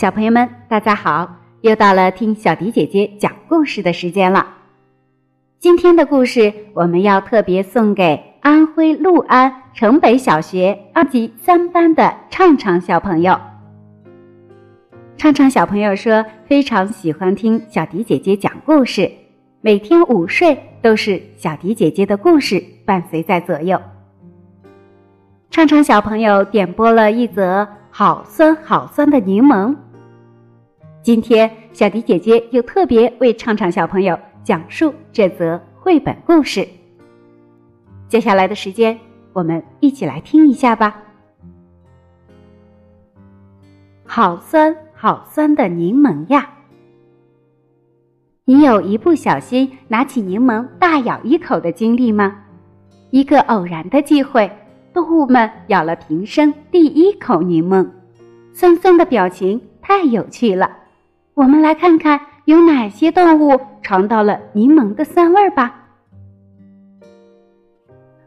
小朋友们，大家好！又到了听小迪姐姐讲故事的时间了。今天的故事我们要特别送给安徽六安城北小学二级三班的畅畅小朋友。畅畅小朋友说，非常喜欢听小迪姐姐讲故事，每天午睡都是小迪姐姐的故事伴随在左右。畅畅小朋友点播了一则好酸好酸的柠檬。今天，小迪姐姐又特别为畅畅小朋友讲述这则绘本故事。接下来的时间，我们一起来听一下吧。好酸好酸的柠檬呀！你有一不小心拿起柠檬大咬一口的经历吗？一个偶然的机会，动物们咬了平生第一口柠檬，酸酸的表情太有趣了。我们来看看有哪些动物尝到了柠檬的酸味儿吧。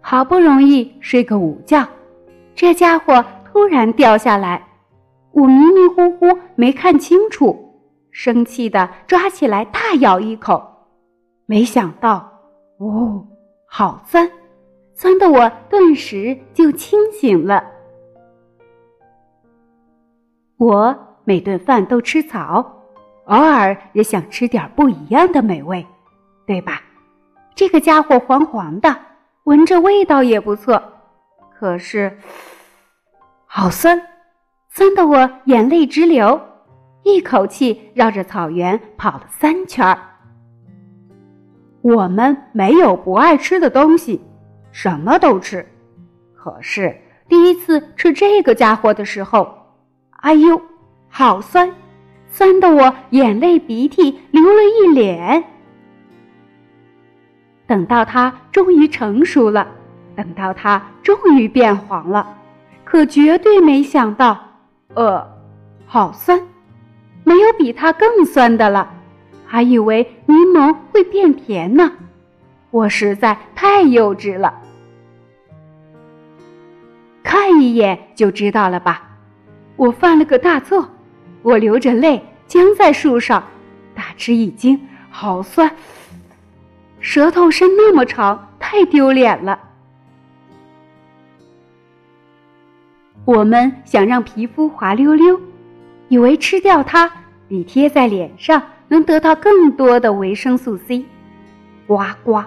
好不容易睡个午觉，这家伙突然掉下来，我迷迷糊糊没看清楚，生气的抓起来大咬一口，没想到，哦，好酸，酸的我顿时就清醒了。我每顿饭都吃草。偶尔也想吃点不一样的美味，对吧？这个家伙黄黄的，闻着味道也不错，可是好酸，酸的我眼泪直流，一口气绕着草原跑了三圈儿。我们没有不爱吃的东西，什么都吃。可是第一次吃这个家伙的时候，哎呦，好酸！酸的我眼泪鼻涕流了一脸。等到它终于成熟了，等到它终于变黄了，可绝对没想到，呃，好酸，没有比它更酸的了。还以为柠檬会变甜呢，我实在太幼稚了。看一眼就知道了吧，我犯了个大错。我流着泪僵在树上，大吃一惊，好酸！舌头伸那么长，太丢脸了。我们想让皮肤滑溜溜，以为吃掉它比贴在脸上能得到更多的维生素 C。呱呱，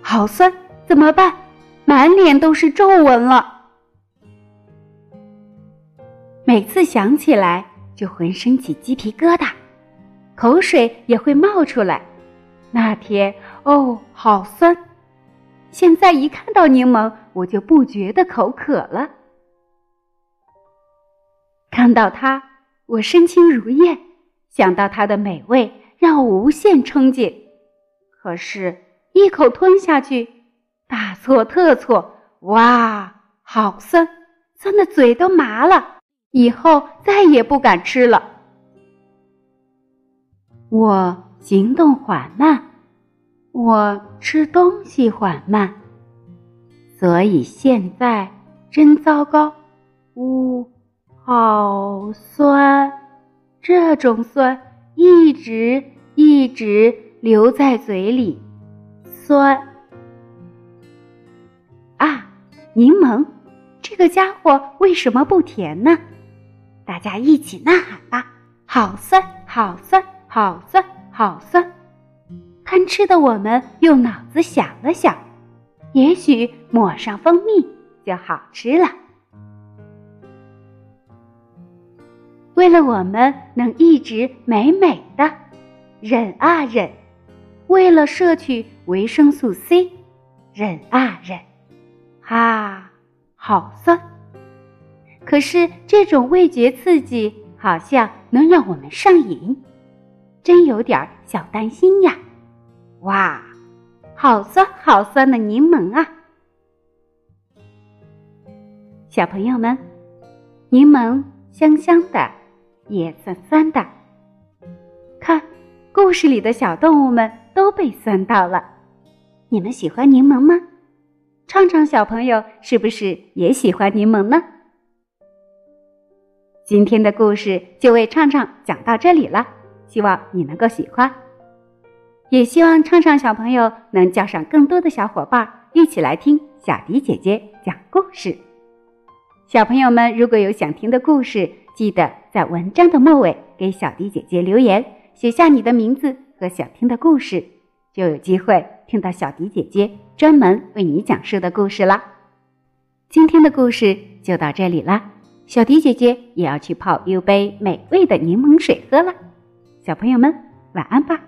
好酸！怎么办？满脸都是皱纹了。每次想起来。就浑身起鸡皮疙瘩，口水也会冒出来。那天哦，好酸！现在一看到柠檬，我就不觉得口渴了。看到它，我身轻如燕；想到它的美味，让我无限憧憬。可是，一口吞下去，大错特错！哇，好酸，酸的嘴都麻了。以后再也不敢吃了。我行动缓慢，我吃东西缓慢，所以现在真糟糕。呜，好酸！这种酸一直一直留在嘴里，酸。啊，柠檬，这个家伙为什么不甜呢？大家一起呐喊吧！好酸，好酸，好酸，好酸！贪吃的我们用脑子想了想，也许抹上蜂蜜就好吃了。为了我们能一直美美的，忍啊忍；为了摄取维生素 C，忍啊忍。啊，好酸！可是这种味觉刺激好像能让我们上瘾，真有点小担心呀！哇，好酸好酸的柠檬啊！小朋友们，柠檬香香的，也酸酸的。看，故事里的小动物们都被酸到了。你们喜欢柠檬吗？畅畅小朋友是不是也喜欢柠檬呢？今天的故事就为畅畅讲到这里了，希望你能够喜欢，也希望畅畅小朋友能叫上更多的小伙伴一起来听小迪姐姐讲故事。小朋友们如果有想听的故事，记得在文章的末尾给小迪姐姐留言，写下你的名字和想听的故事，就有机会听到小迪姐姐专门为你讲述的故事啦。今天的故事就到这里啦。小迪姐姐也要去泡一杯美味的柠檬水喝了。小朋友们晚安吧。